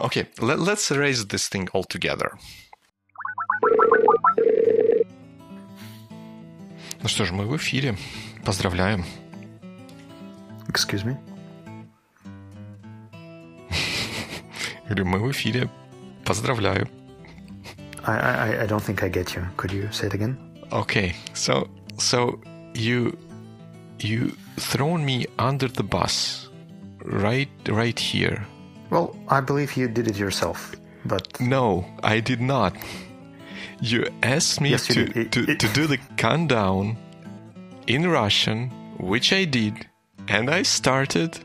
Okay, let, let's erase this thing altogether. Ну что ж, мы в эфире. Поздравляем. Excuse me? Говорю, мы в эфире. Поздравляю. I, I, I don't think I get you. Could you say it again? Okay, so so you you thrown me under the bus right right here. well, I believe you did it yourself, but No, I did not. You asked me Yes, you to. It- to, it- to do the countdown in Russian, which I did, and I started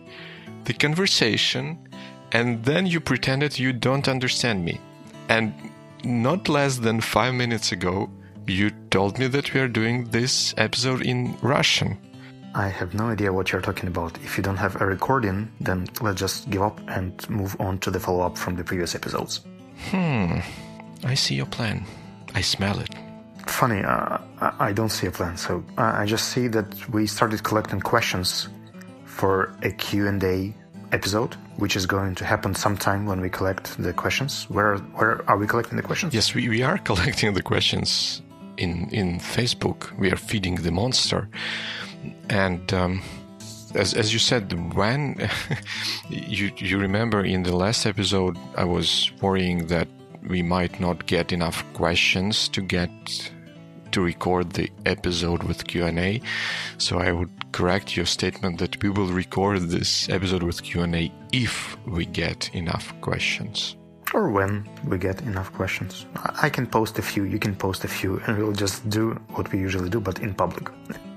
the conversation, and then you pretended you don't understand me. And not less than five minutes ago, you told me that we are doing this episode in Russian. I have no idea what you're talking about. If you don't have a recording, then let's just give up and move on to the follow up from the previous episodes. Hmm. I see your plan. I smell it. Funny, uh, I don't see a plan. So uh, I just see that we started collecting questions for a Q&A episode, which is going to happen sometime when we collect the questions. Where where are we collecting the questions? Yes, we, we are collecting the questions in in Facebook. We are feeding the monster, and um, as as you said, when you you remember in the last episode, I was worrying that we might not get enough questions to get to record the episode with Q&A. So I would correct your statement that we will record this episode with Q&A if we get enough questions. Or when we get enough questions. I can post a few, you can post a few, and we'll just do what we usually do, but in public.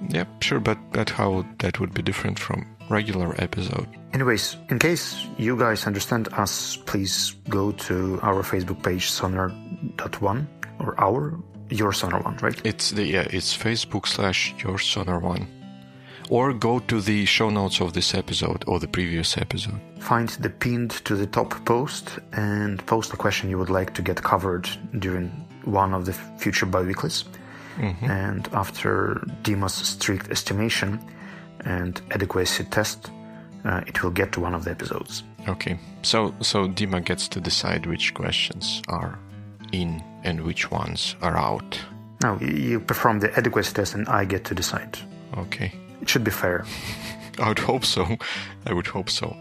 Yep, sure, but but how that would be different from regular episode? Anyways, in case you guys understand us, please go to our Facebook page, sonar.one, or our, your sonar one, right? It's the yeah, it's Facebook slash your sonar one, or go to the show notes of this episode or the previous episode. Find the pinned to the top post and post a question you would like to get covered during one of the future biweeklies. And after Dima's strict estimation and adequacy test, uh, it will get to one of the episodes. Okay, so so Dima gets to decide which questions are in and which ones are out. Now, y- you perform the adequacy test and I get to decide. Okay, It should be fair. I would hope so. I would hope so.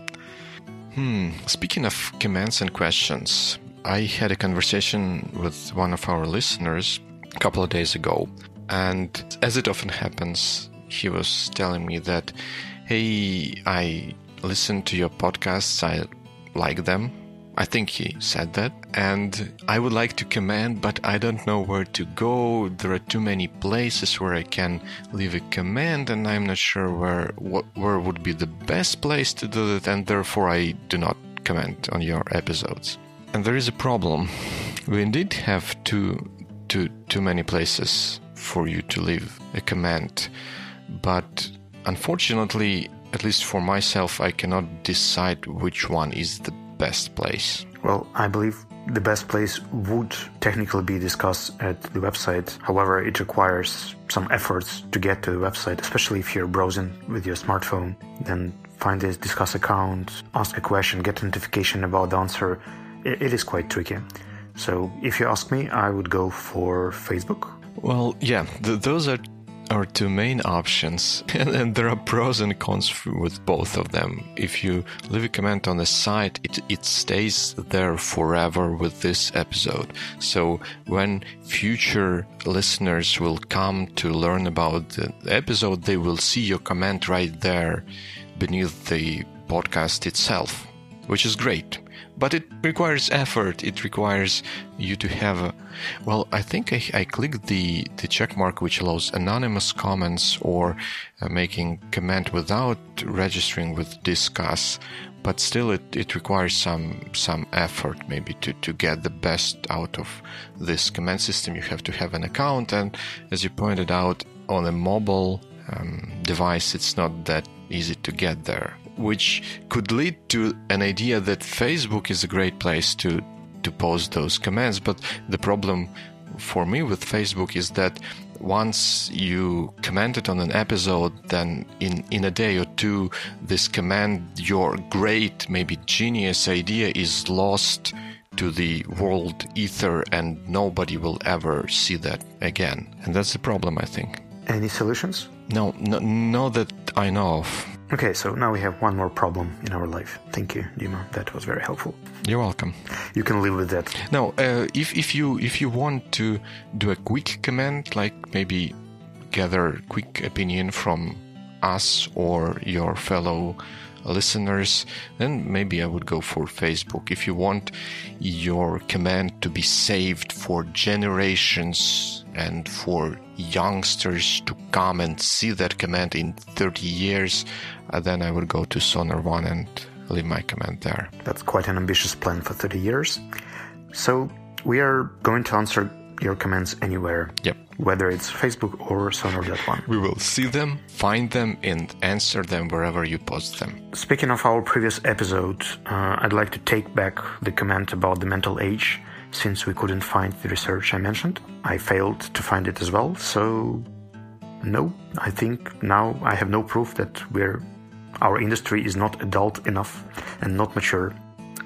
Hmm. Speaking of commands and questions, I had a conversation with one of our listeners a couple of days ago, and as it often happens, he was telling me that, "Hey, I listen to your podcasts. I like them." I think he said that, and I would like to comment, but I don't know where to go. There are too many places where I can leave a comment, and I'm not sure where what, where would be the best place to do it, and therefore I do not comment on your episodes. And there is a problem. We indeed have too too too many places for you to leave a comment, but unfortunately, at least for myself, I cannot decide which one is the best place. Well, I believe the best place would technically be discussed at the website. However, it requires some efforts to get to the website, especially if you're browsing with your smartphone. Then find this Disqus account, ask a question, get notification about the answer. It, it is quite tricky. So if you ask me, I would go for Facebook. Well, yeah, th- those are our two main options, and, and there are pros and cons with both of them. If you leave a comment on the site, it, it stays there forever with this episode. So when future listeners will come to learn about the episode, they will see your comment right there beneath the podcast itself, which is great. But it requires effort. It requires you to have a. Well, I think I, I clicked the, the check mark which allows anonymous comments or uh, making comment without registering with Disqus. But still, it, it requires some some effort maybe to, to get the best out of this comment system. You have to have an account, and as you pointed out, on a mobile um, device, it's not that easy to get there which could lead to an idea that Facebook is a great place to to post those commands. But the problem for me with Facebook is that once you commented on an episode, then in, in a day or two, this command, your great, maybe genius idea is lost to the world ether and nobody will ever see that again. And that's the problem, I think. Any solutions? No, no, no that I know of. Okay, so now we have one more problem in our life. Thank you, Dima. That was very helpful. You're welcome. You can live with that. Now, uh, if if you if you want to do a quick comment, like maybe gather quick opinion from us or your fellow listeners, then maybe I would go for Facebook. If you want your command to be saved for generations and for youngsters to come and see that command in 30 years, uh, then I would go to Sonar One and leave my comment there. That's quite an ambitious plan for 30 years. So we are going to answer your comments anywhere. Yep. Whether it's Facebook or Sonar.one. We will see them, find them, and answer them wherever you post them. Speaking of our previous episode, uh, I'd like to take back the comment about the mental age since we couldn't find the research I mentioned. I failed to find it as well, so no, I think now I have no proof that we're our industry is not adult enough and not mature.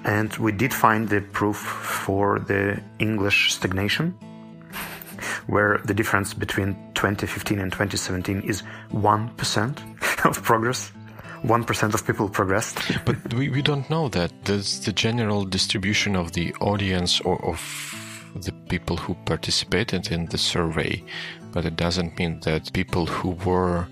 And we did find the proof for the English stagnation, where the difference between 2015 and 2017 is 1% of progress. 1% of people progressed. but we, we don't know that. That's the general distribution of the audience or of the people who participated in the survey. But it doesn't mean that people who were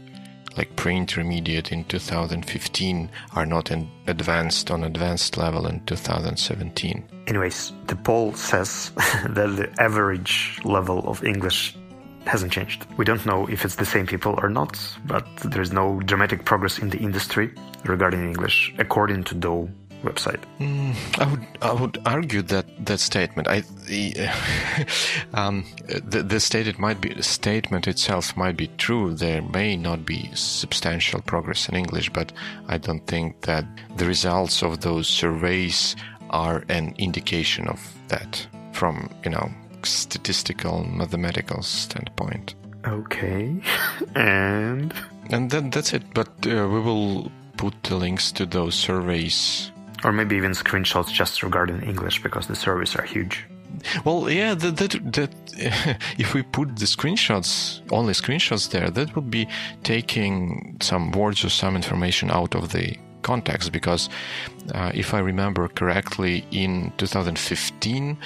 like pre-intermediate in 2015 are not in advanced on advanced level in 2017. Anyways, the poll says that the average level of English hasn't changed. We don't know if it's the same people or not, but there's no dramatic progress in the industry regarding English, according to DOU website. Mm, I would I would argue that that statement. I the, um, the, the stated might be statement itself might be true. There may not be substantial progress in English, but I don't think that the results of those surveys are an indication of that from you know statistical mathematical standpoint. Okay, and and then that's it. But uh, we will put the links to those surveys or maybe even screenshots just regarding English because the surveys are huge. Well, yeah, that, that, that if we put the screenshots, only screenshots there, that would be taking some words or some information out of the context because uh, if I remember correctly, in 2015,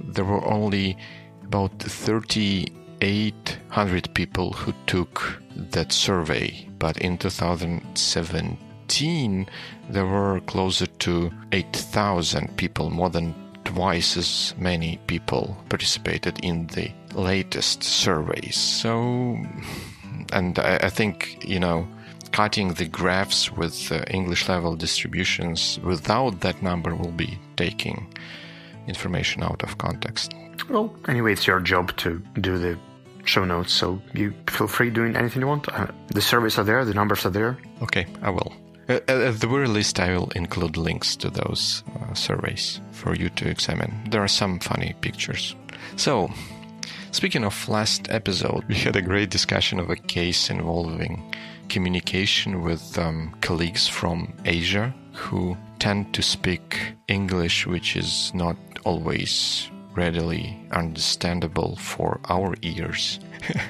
there were only about 3,800 people who took that survey, but in 2017, there were closer to 8,000 people, more than twice as many people participated in the latest surveys. So, and I, I think, you know, cutting the graphs with uh, English level distributions without that number will be taking information out of context. Well, anyway, it's your job to do the show notes, so you feel free doing anything you want. Uh, the surveys are there, the numbers are there. Okay, I will. Uh, at the very least, I will include links to those uh, surveys for you to examine. There are some funny pictures. So, speaking of last episode, we had a great discussion of a case involving communication with um, colleagues from Asia who tend to speak English, which is not always readily understandable for our ears.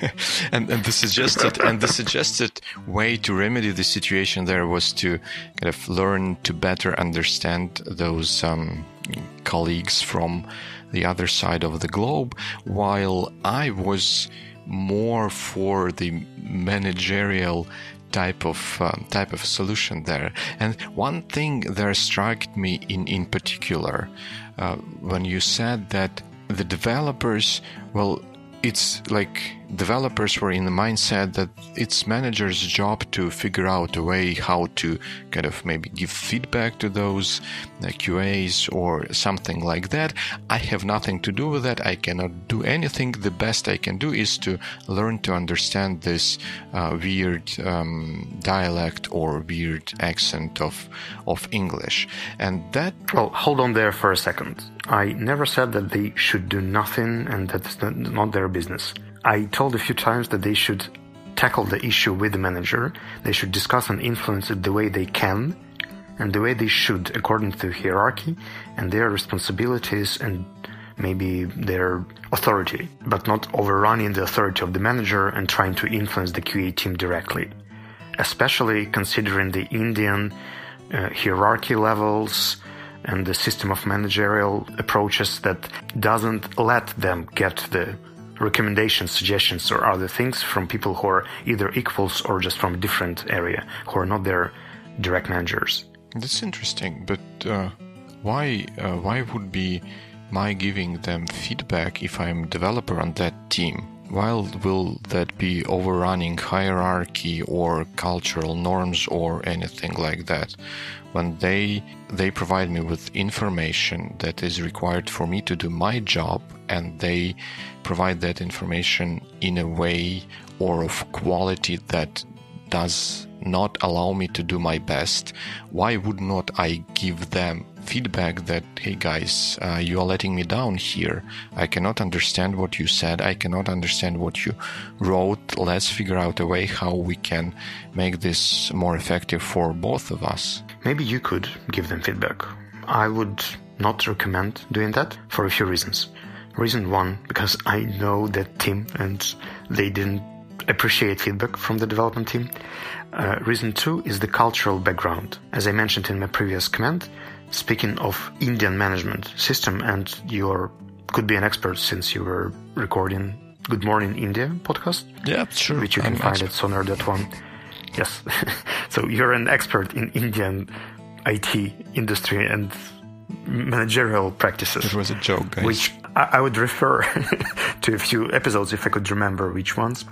and, and the suggested and the suggested way to remedy the situation there was to kind of learn to better understand those um, colleagues from the other side of the globe, while I was more for the managerial type of uh, type of solution there. And one thing that struck me in in particular uh, when you said that the developers well it's like developers were in the mindset that it's manager's job to figure out a way how to kind of maybe give feedback to those uh, QAs or something like that. I have nothing to do with that. I cannot do anything. The best I can do is to learn to understand this uh, weird um, dialect or weird accent of of English, and that. Well, hold on there for a second. I never said that they should do nothing and that's not their business. I told a few times that they should tackle the issue with the manager. They should discuss and influence it the way they can and the way they should according to hierarchy and their responsibilities and maybe their authority, but not overrunning the authority of the manager and trying to influence the QA team directly. Especially considering the Indian uh, hierarchy levels and the system of managerial approaches that doesn't let them get the recommendations, suggestions, or other things from people who are either equals or just from a different area, who are not their direct managers. That's interesting, but uh, why uh, why would be my giving them feedback if I'm developer on that team? Why will that be overrunning hierarchy or cultural norms or anything like that? When they they provide me with information that is required for me to do my job and they provide that information in a way or of quality that does not allow me to do my best, why would not I give them feedback that, hey guys, uh, you are letting me down here. I cannot understand what you said. I cannot understand what you wrote. Let's figure out a way how we can make this more effective for both of us. Maybe you could give them feedback. I would not recommend doing that for a few reasons. Reason one, because I know that team and they didn't appreciate feedback from the development team. Uh, reason two is the cultural background. As I mentioned in my previous comment, speaking of Indian management system, and you could be an expert since you were recording Good Morning India podcast. Yeah, sure. Which you can I'm find expert. at sonar.one. Yes. so you're an expert in Indian IT industry and managerial practices. It was a joke, guys. Which I, I would refer to a few episodes if I could remember which ones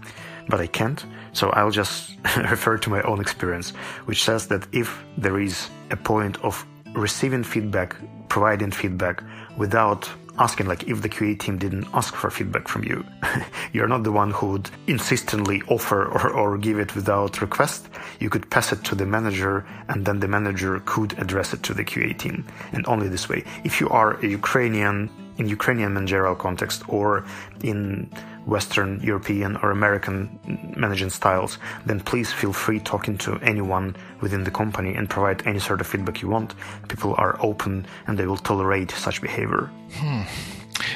but I can't. So I'll just refer to my own experience, which says that if there is a point of receiving feedback, providing feedback without asking, like if the QA team didn't ask for feedback from you, you're not the one who would insistently offer or, or give it without request. You could pass it to the manager and then the manager could address it to the QA team. And only this way. If you are a Ukrainian, in Ukrainian managerial context or in Western European or American managing styles, then please feel free talking to anyone within the company and provide any sort of feedback you want. People are open and they will tolerate such behavior. Hmm.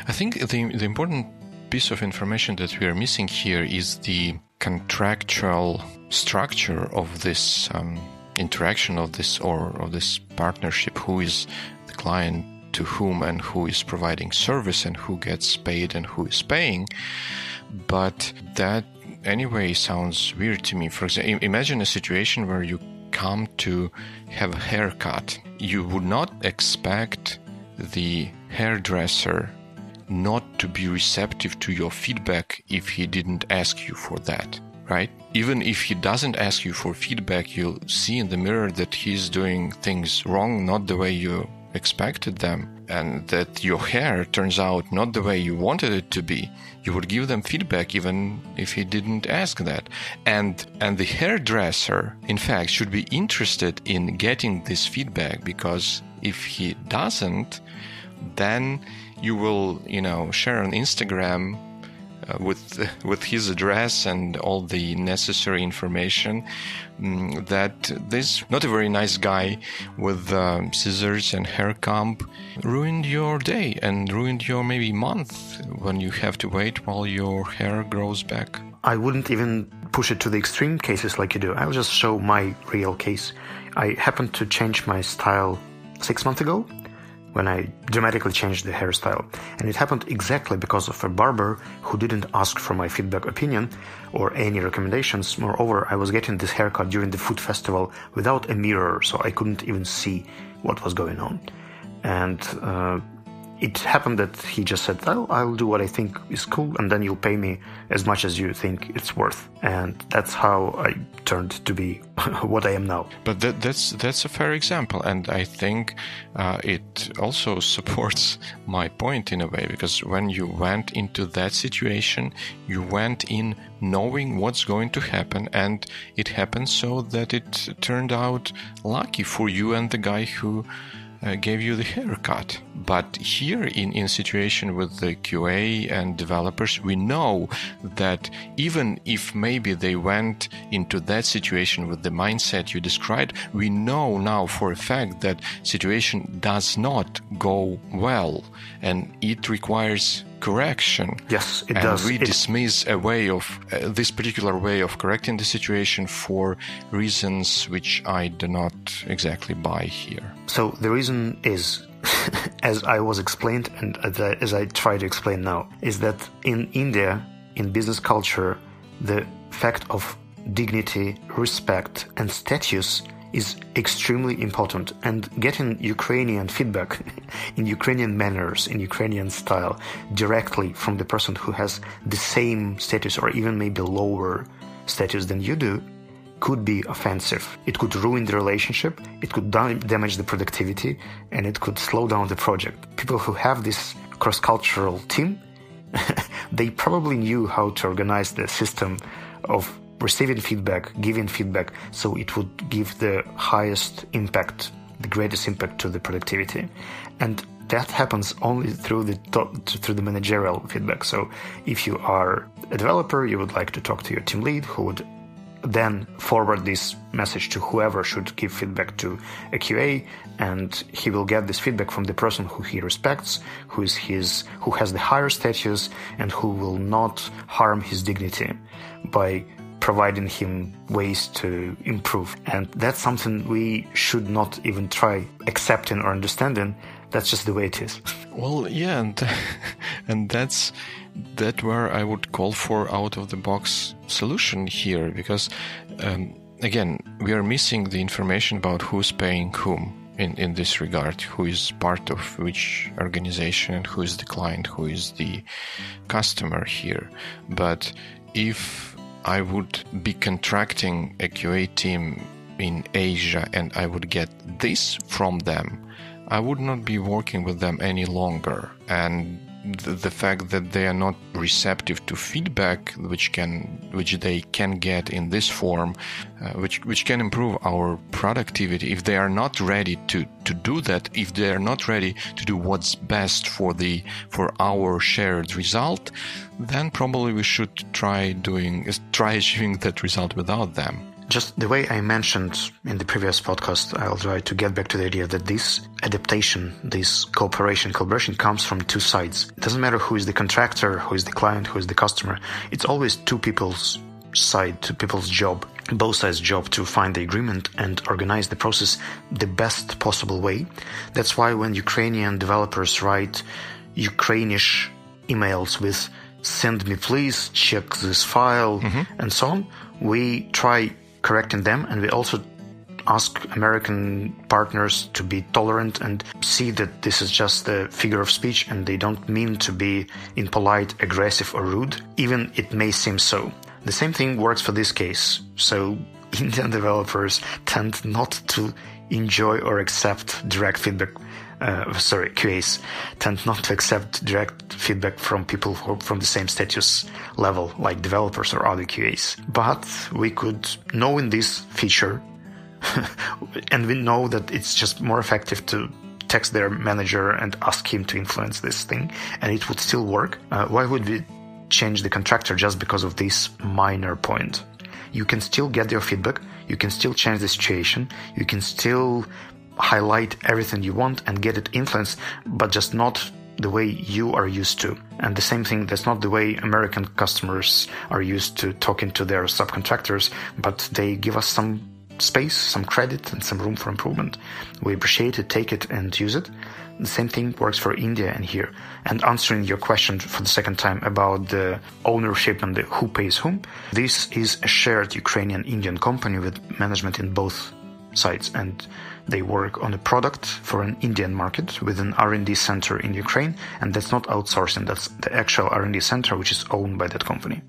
I think the, the important piece of information that we are missing here is the contractual structure of this um, interaction of this or of this partnership. Who is the client? To whom and who is providing service and who gets paid and who is paying. But that anyway sounds weird to me. For example, imagine a situation where you come to have a haircut. You would not expect the hairdresser not to be receptive to your feedback if he didn't ask you for that, right? Even if he doesn't ask you for feedback, you'll see in the mirror that he's doing things wrong, not the way you expected them and that your hair turns out not the way you wanted it to be you would give them feedback even if he didn't ask that. And and the hairdresser in fact should be interested in getting this feedback because if he doesn't then you will you know share on instagram with with his address and all the necessary information um, that this not a very nice guy with um, scissors and hair comb ruined your day and ruined your maybe month when you have to wait while your hair grows back. I wouldn't even push it to the extreme cases like you do. I'll just show my real case. I happened to change my style six months ago when I dramatically changed the hairstyle. And it happened exactly because of a barber who didn't ask for my feedback opinion or any recommendations. Moreover, I was getting this haircut during the food festival without a mirror, so I couldn't even see what was going on. And uh, it happened that he just said, oh, I'll do what I think is cool, and then you'll pay me as much as you think it's worth. And that's how I turned to be what I am now. But that, that's that's a fair example, and I think uh, it also supports my point in a way because when you went into that situation, you went in knowing what's going to happen, and it happened so that it turned out lucky for you and the guy who uh, gave you the haircut. But here in, in situation with the QA and developers, we know that even if maybe they went into that situation with the mindset you described, we know now for a fact that situation does not go well and it requires correction. Yes, it and does. we It- dismiss a way of uh, this particular way of correcting the situation for reasons which I do not exactly buy here. So the reason is, as I was explained and as I, as I try to explain now, is that in India, in business culture, the fact of dignity, respect, and status is extremely important. And getting Ukrainian feedback in Ukrainian manners, in Ukrainian style, directly from the person who has the same status or even maybe lower status than you do could be offensive. It could ruin the relationship, it could dam- damage the productivity, and it could slow down the project. People who have this cross cultural team, they probably knew how to organize the system of receiving feedback, giving feedback, so it would give the highest impact, the greatest impact to the productivity. And that happens only through the through the managerial feedback. So if you are a developer, you would like to talk to your team lead who would then forward this message to whoever should give feedback to a QA, and he will get this feedback from the person who he respects, who is his, who has the higher status, and who will not harm his dignity by providing him ways to improve. And that's something we should not even try accepting or understanding. That's just the way it is. Well, yeah, and and that's that where I would call for out of the box solution here because um, again we are missing the information about who's paying whom in in this regard, who is part of which organization and who is the client, who is the customer here. But if I would be contracting a QA team in Asia and I would get this from them, I would not be working with them any longer. And the, fact that they are not receptive to feedback, which can, which they can get in this form, uh, which which can improve our productivity. If they are not ready to to do that, if they are not ready to do what's best for the for our shared result, then probably we should try doing try achieving that result without them. Just the way I mentioned in the previous podcast, I'll try to get back to the idea that this adaptation, this cooperation, collaboration comes from two sides. It doesn't matter who is the contractor, who is the client, who is the customer. It's always two people's side, two people's job, both sides' job to find the agreement and organize the process the best possible way. That's why when Ukrainian developers write Ukrainish emails with send me please, check this file, mm-hmm. and so on, we try correcting them and we also ask American partners to be tolerant and see that this is just a figure of speech and they don't mean to be impolite, aggressive, or rude, even it may seem so. The same thing works for this case. So Indian developers tend not to enjoy or accept direct feedback. Uh, sorry, QAs tend not to accept direct feedback from people who from the same status level, like developers or other QAs. But we could, knowing this feature, and we know that it's just more effective to text their manager and ask him to influence this thing, and it would still work. Uh, why would we change the contractor just because of this minor point? You can still get their feedback, you can still change the situation, you can still highlight everything you want and get it influenced, but just not the way you are used to. And the same thing, that's not the way American customers are used to talking to their subcontractors, but they give us some space, some credit, and some room for improvement. We appreciate it, take it, and use it. The same thing works for India and here. And answering your question for the second time about the ownership and the who pays whom, this is a shared Ukrainian-Indian company with management in both sides, and they work on a product for an Indian market with an R&D center in Ukraine, and that's not outsourcing. That's the actual R&D center, which is owned by that company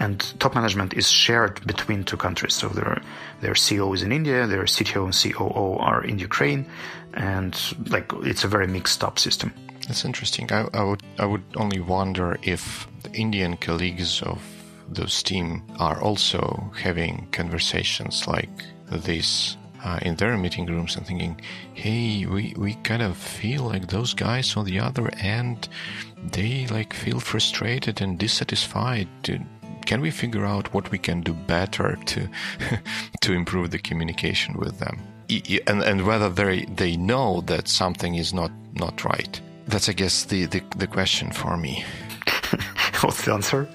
and top management is shared between two countries. So their their CEO is in India, their CTO and COO are in Ukraine, and like it's a very mixed up system. That's interesting. I, I would I would only wonder if the Indian colleagues of those team are also having conversations like this uh, in their meeting rooms and thinking, hey, we, we kind of feel like those guys on the other end, they like feel frustrated and dissatisfied. Can we figure out what we can do better to to improve the communication with them? And, and whether they they know that something is not not right. That's I guess the, the, the question for me. What's the answer?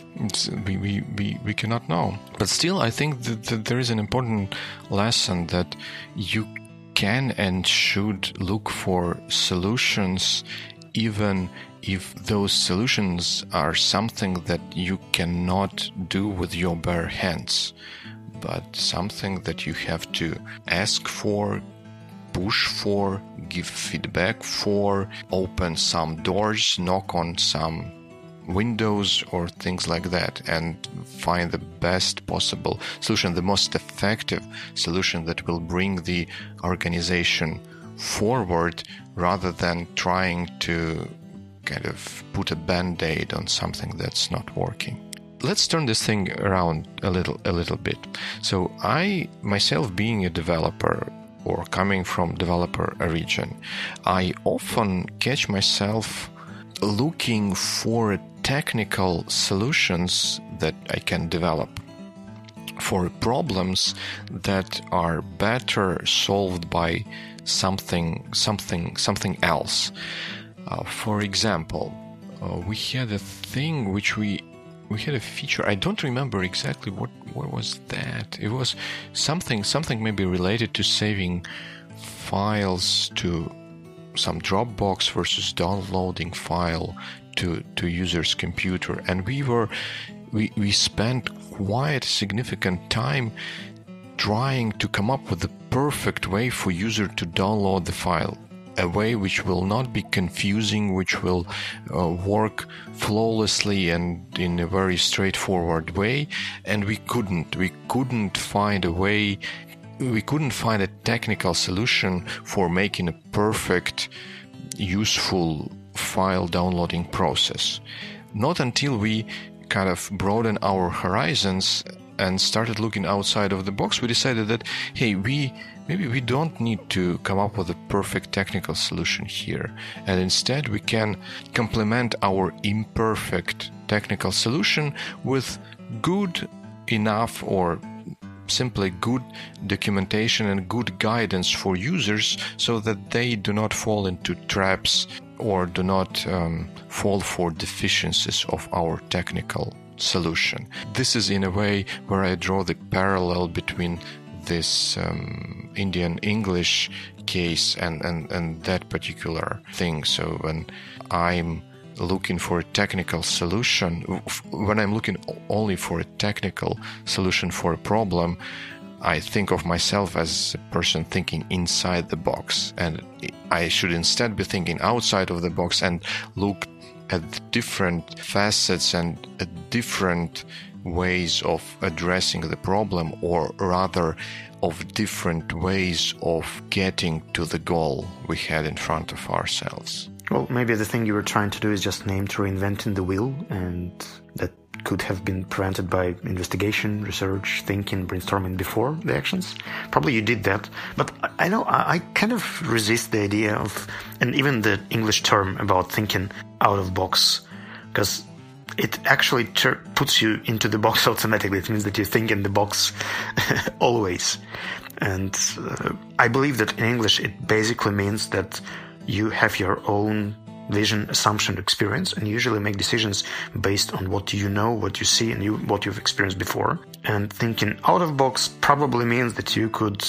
we, we, we, we cannot know. But still, I think that, that there is an important lesson that you can and should look for solutions even if those solutions are something that you cannot do with your bare hands, but something that you have to ask for, push for, give feedback for, open some doors, knock on some windows or things like that and find the best possible solution, the most effective solution that will bring the organization forward rather than trying to kind of put a band-aid on something that's not working. Let's turn this thing around a little a little bit. So i myself being a developer or coming from developer region i often catch myself looking for technical solutions that I can develop for problems that are better solved by something something something else. Uh, for example, uh, we had a thing which we we had a feature. I don't remember exactly what what was that. It was something something maybe related to saving files to some Dropbox versus downloading file to, to user's computer. And we were we, we spent quite significant time trying to come up with the perfect way for user to download the file a way which will not be confusing which will uh, work flawlessly and in a very straightforward way and we couldn't we couldn't find a way we couldn't find a technical solution for making a perfect, useful file downloading process. Not until we kind of broaden our horizons and started looking outside of the box, we decided that, hey, we maybe we don't need to come up with a perfect technical solution here. And instead, we can complement our imperfect technical solution with good enough or simply good documentation and good guidance for users so that they do not fall into traps or do not um, fall for deficiencies of our technical solution. This is in a way where I draw the parallel between this um, Indian English case and, and, and that particular thing. So when I'm looking for a technical solution, when I'm looking only for a technical solution for a problem, I think of myself as a person thinking inside the box. And I should instead be thinking outside of the box and look at different facets and at different ways of addressing the problem, or rather, of different ways of getting to the goal we had in front of ourselves. Well, maybe the thing you were trying to do is just name to reinventing the wheel, and that could have been prevented by investigation, research, thinking, brainstorming before the actions. Probably you did that, but I know I kind of resist the idea of, and even the English term about thinking out of box, because it actually ter- puts you into the box automatically. It means that you think in the box always. And uh, I believe that in English it basically means that you have your own vision, assumption, experience, and usually make decisions based on what you know, what you see, and you, what you've experienced before. And thinking out of box probably means that you could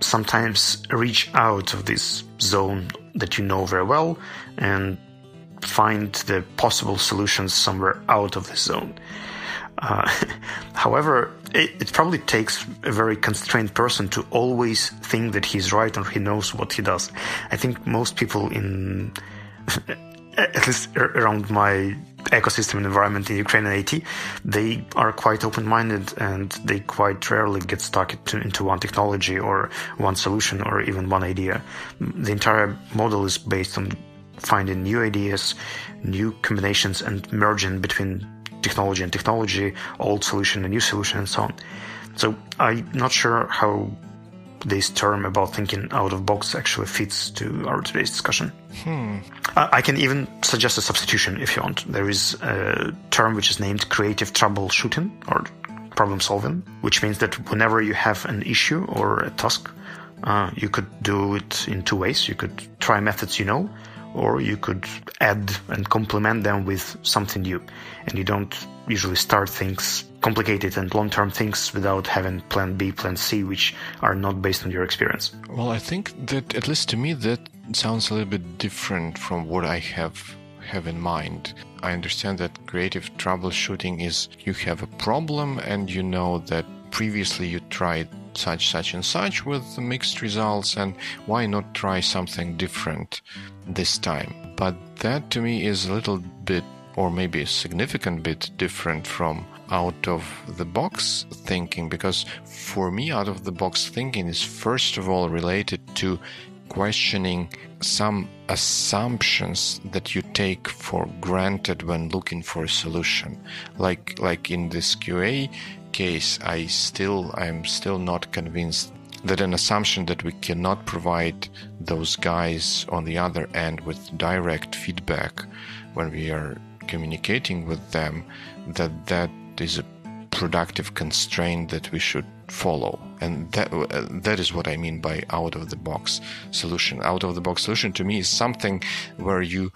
sometimes reach out of this zone that you know very well and find the possible solutions somewhere out of this zone. Uh, however, it, it, probably takes a very constrained person to always think that he's right or he knows what he does. I think most people in, at least around my ecosystem and environment in Ukraine and IT, they are quite open-minded and they quite rarely get stuck into one technology or one solution or even one idea. The entire model is based on finding new ideas, new combinations, and merging between technology and technology, old solution and new solution, and so on. So I'm not sure how this term about thinking out of box actually fits to our today's discussion. Hmm. I can even suggest a substitution if you want. There is a term which is named creative troubleshooting or problem solving, which means that whenever you have an issue or a task, uh, you could do it in two ways. You could try methods you know, or you could add and complement them with something new. And you don't usually start things complicated and long-term things without having plan B, plan C, which are not based on your experience. Well, I think that at least to me that sounds a little bit different from what I have have in mind. I understand that creative troubleshooting is you have a problem and you know that previously you tried such such and such with mixed results and why not try something different this time? But that to me is a little bit or maybe a significant bit different from out of the box thinking because for me out of the box thinking is first of all related to questioning some assumptions that you take for granted when looking for a solution. Like like in this qa case i still i'm still not convinced that an assumption that we cannot provide those guys on the other end with direct feedback when we are communicating with them that that is a productive constraint that we should follow and that uh, that is what i mean by out of the box solution. Out of the box solution to me is something where you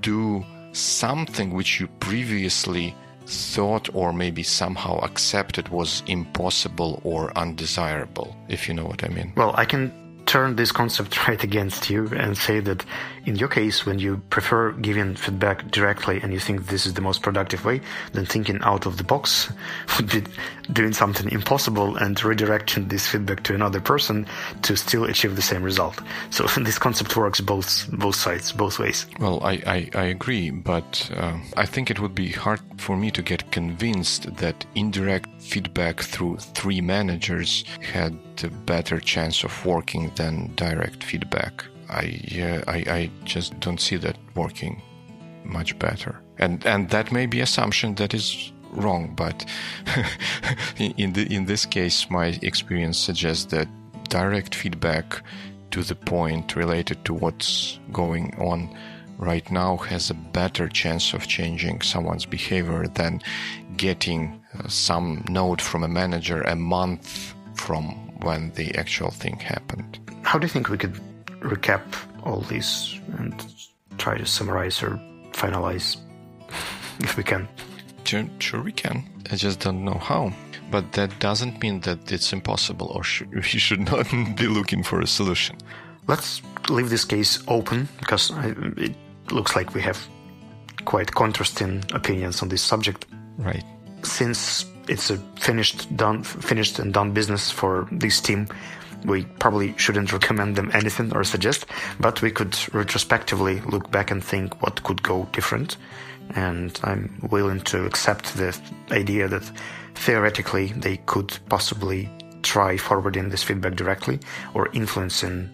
do something which you previously thought or maybe somehow accepted was impossible or undesirable if you know what i mean. Well i can turn this concept right against you and say that in your case, when you prefer giving feedback directly and you think this is the most productive way, then thinking out of the box would be doing something impossible and redirecting this feedback to another person to still achieve the same result. So this concept works both both sides, both ways. Well, I, I, I agree, but uh, I think it would be hard for me to get convinced that indirect feedback through three managers had a better chance of working than direct feedback. I, uh, I, I just don't see that working much better. And and that may be assumption that is wrong, but in the in this case, my experience suggests that direct feedback to the point related to what's going on right now has a better chance of changing someone's behavior than getting uh, some note from a manager a month from when the actual thing happened. How do you think we could recap all this and try to summarize or finalize if we can. Sure, sure, we can. I just don't know how. But that doesn't mean that it's impossible or sh- we should not be looking for a solution. Let's leave this case open because I, it looks like we have quite contrasting opinions on this subject. Right. Since it's a finished, done, finished and done business for this team, we probably shouldn't recommend them anything or suggest, but we could retrospectively look back and think what could go different. And I'm willing to accept the idea that theoretically they could possibly try forwarding this feedback directly or influencing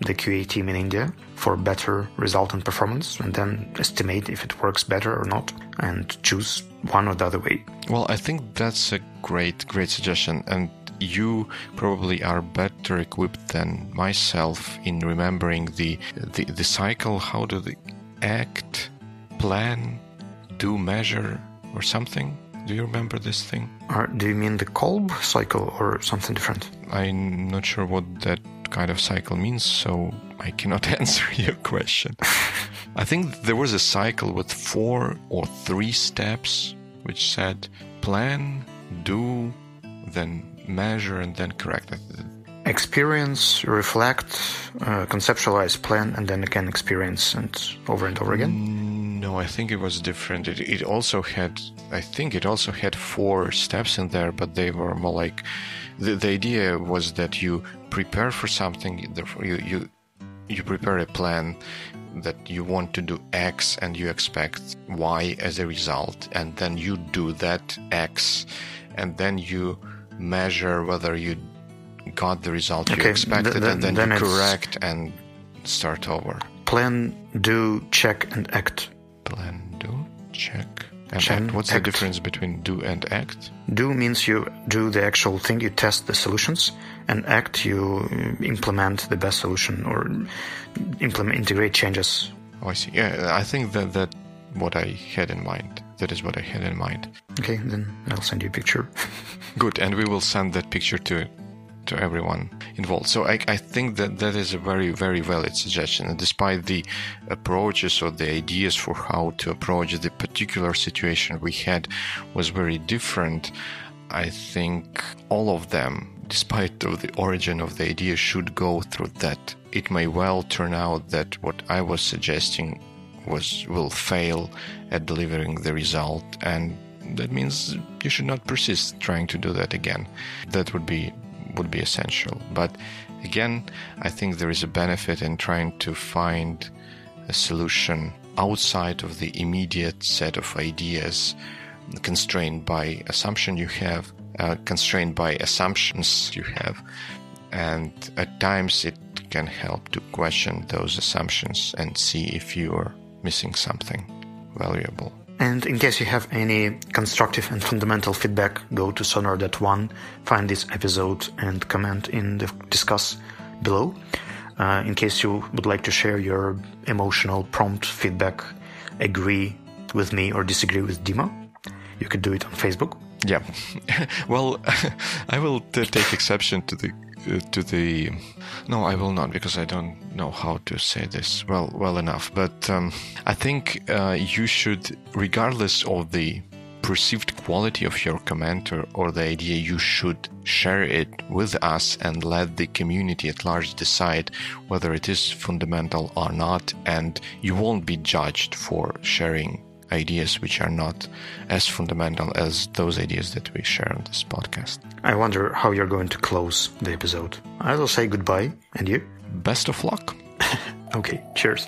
the QA team in India for better result and performance, and then estimate if it works better or not, and choose one or the other way. Well, I think that's a great, great suggestion, and you probably are better equipped than myself in remembering the the, the cycle. How do they act, plan, do, measure, or something? Do you remember this thing? Or do you mean the Kolb cycle or something different? I'm not sure what that kind of cycle means, so I cannot answer your question. I think there was a cycle with four or three steps, which said plan, do, then measure and then correct it. Experience, reflect, uh, conceptualize, plan, and then again experience and over and over again? Mm, no, I think it was different. It, it also had, I think it also had four steps in there, but they were more like the, the idea was that you prepare for something, therefore you, you you prepare a plan that you want to do X and you expect Y as a result, and then you do that X, and then you measure whether you got the result okay, you expected, th- th- and then, then you correct and start over. Plan, do, check, and act. Plan, do, check, And Chen, act. What's act. the difference between do and act? Do means you do the actual thing, you test the solutions, and act you implement the best solution or implement integrate changes. Oh, I see. Yeah, I think that that what I had in mind. That is what I had in mind. Okay, then I'll send you a picture. Good, and we will send that picture to to everyone involved. So I, I think that that is a very very valid suggestion. And despite the approaches or the ideas for how to approach the particular situation we had was very different, I think all of them, despite of the origin of the idea, should go through that. It may well turn out that what I was suggesting was will fail at delivering the result and that means you should not persist trying to do that again. That would be would be essential. But again i think there is a benefit in trying to find a solution outside of the immediate set of ideas constrained by assumption you have uh, constrained by assumptions you have. And at times it can help to question those assumptions and see if you are missing something valuable. And in case you have any constructive and fundamental feedback, go to sonar.one, find this episode, and comment in the Disqus below. Uh, in case you would like to share your emotional prompt feedback, agree with me or disagree with Dima, you could do it on Facebook. Yeah, well, I will t- take exception to the to the. No, I will not because I don't know how to say this well well enough. But um, I think uh, you should, regardless of the perceived quality of your comment or, or the idea, you should share it with us and let the community at large decide whether it is fundamental or not. And you won't be judged for sharing ideas which are not as fundamental as those ideas that we share on this podcast. I wonder how you're going to close the episode. I will say goodbye, and you? Best of luck. Okay, cheers.